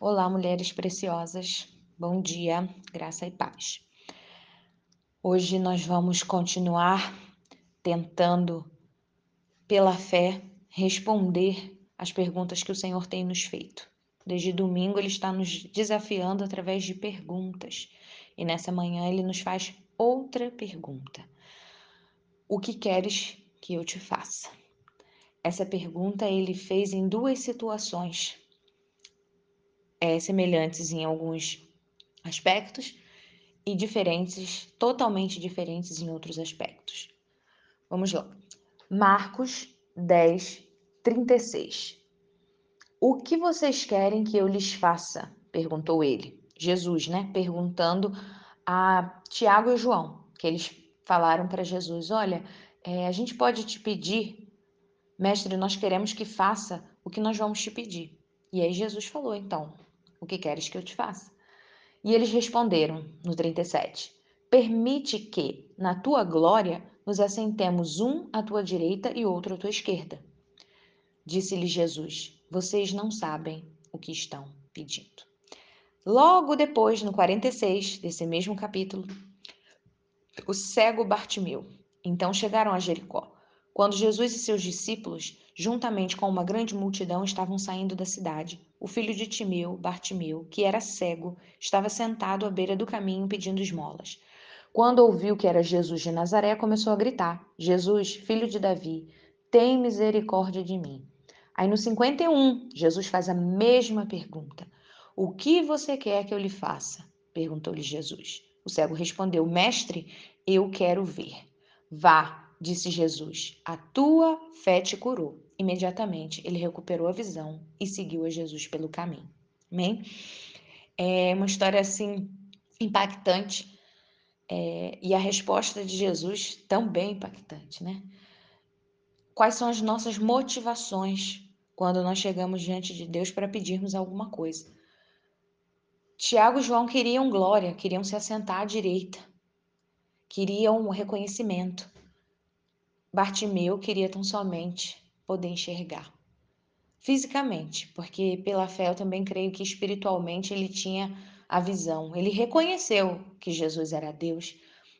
Olá, mulheres preciosas. Bom dia, graça e paz. Hoje nós vamos continuar tentando, pela fé, responder as perguntas que o Senhor tem nos feito. Desde domingo ele está nos desafiando através de perguntas. E nessa manhã ele nos faz outra pergunta: O que queres que eu te faça? Essa pergunta ele fez em duas situações é, semelhantes em alguns aspectos e diferentes, totalmente diferentes em outros aspectos. Vamos lá. Marcos 10, 36. O que vocês querem que eu lhes faça? perguntou ele. Jesus, né? Perguntando a Tiago e João, que eles falaram para Jesus: Olha, é, a gente pode te pedir, mestre, nós queremos que faça o que nós vamos te pedir. E aí Jesus falou: Então, o que queres que eu te faça? E eles responderam, no 37, Permite que, na tua glória, nos assentemos um à tua direita e outro à tua esquerda. Disse-lhe Jesus: Vocês não sabem o que estão pedindo. Logo depois, no 46 desse mesmo capítulo, o cego Bartimeu. Então chegaram a Jericó. Quando Jesus e seus discípulos, juntamente com uma grande multidão, estavam saindo da cidade, o filho de Timeu, Bartimeu, que era cego, estava sentado à beira do caminho pedindo esmolas. Quando ouviu que era Jesus de Nazaré, começou a gritar: Jesus, filho de Davi, tem misericórdia de mim. Aí no 51, Jesus faz a mesma pergunta: O que você quer que eu lhe faça? perguntou-lhe Jesus. O cego respondeu: Mestre, eu quero ver. Vá, disse Jesus, a tua fé te curou. Imediatamente ele recuperou a visão e seguiu a Jesus pelo caminho. Amém? É uma história assim impactante é, e a resposta de Jesus também impactante, né? Quais são as nossas motivações quando nós chegamos diante de Deus para pedirmos alguma coisa? Tiago e João queriam glória, queriam se assentar à direita, queriam o reconhecimento. Bartimeu queria tão somente poder enxergar. Fisicamente, porque pela fé eu também creio que espiritualmente ele tinha a visão. Ele reconheceu que Jesus era Deus.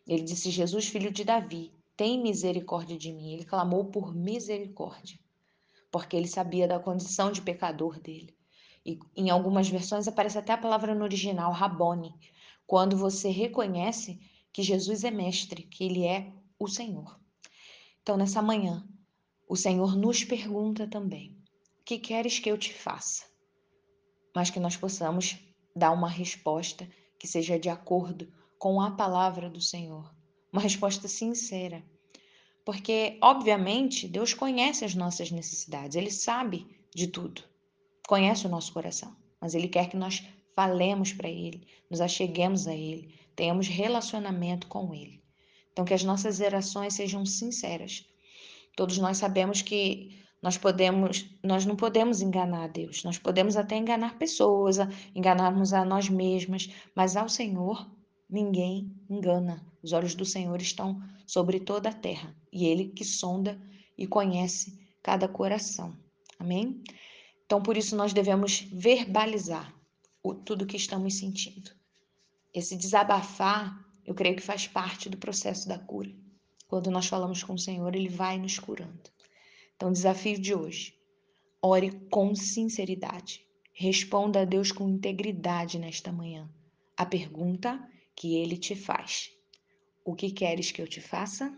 Ele disse: Jesus, filho de Davi, tem misericórdia de mim. Ele clamou por misericórdia, porque ele sabia da condição de pecador dele. E em algumas versões aparece até a palavra no original, Rabone, quando você reconhece que Jesus é mestre, que ele é o Senhor. Então, nessa manhã, o Senhor nos pergunta também: o que queres que eu te faça? Mas que nós possamos dar uma resposta que seja de acordo com a palavra do Senhor, uma resposta sincera. Porque, obviamente, Deus conhece as nossas necessidades, Ele sabe de tudo, conhece o nosso coração, mas Ele quer que nós falemos para Ele, nos acheguemos a Ele, tenhamos relacionamento com Ele. Então, que as nossas orações sejam sinceras. Todos nós sabemos que nós podemos, nós não podemos enganar Deus. Nós podemos até enganar pessoas, enganarmos a nós mesmas, mas ao Senhor ninguém engana. Os olhos do Senhor estão sobre toda a terra e Ele que sonda e conhece cada coração. Amém? Então, por isso, nós devemos verbalizar o, tudo que estamos sentindo. Esse desabafar eu creio que faz parte do processo da cura. Quando nós falamos com o Senhor, Ele vai nos curando. Então, o desafio de hoje: ore com sinceridade. Responda a Deus com integridade nesta manhã. A pergunta que Ele te faz: O que queres que eu te faça?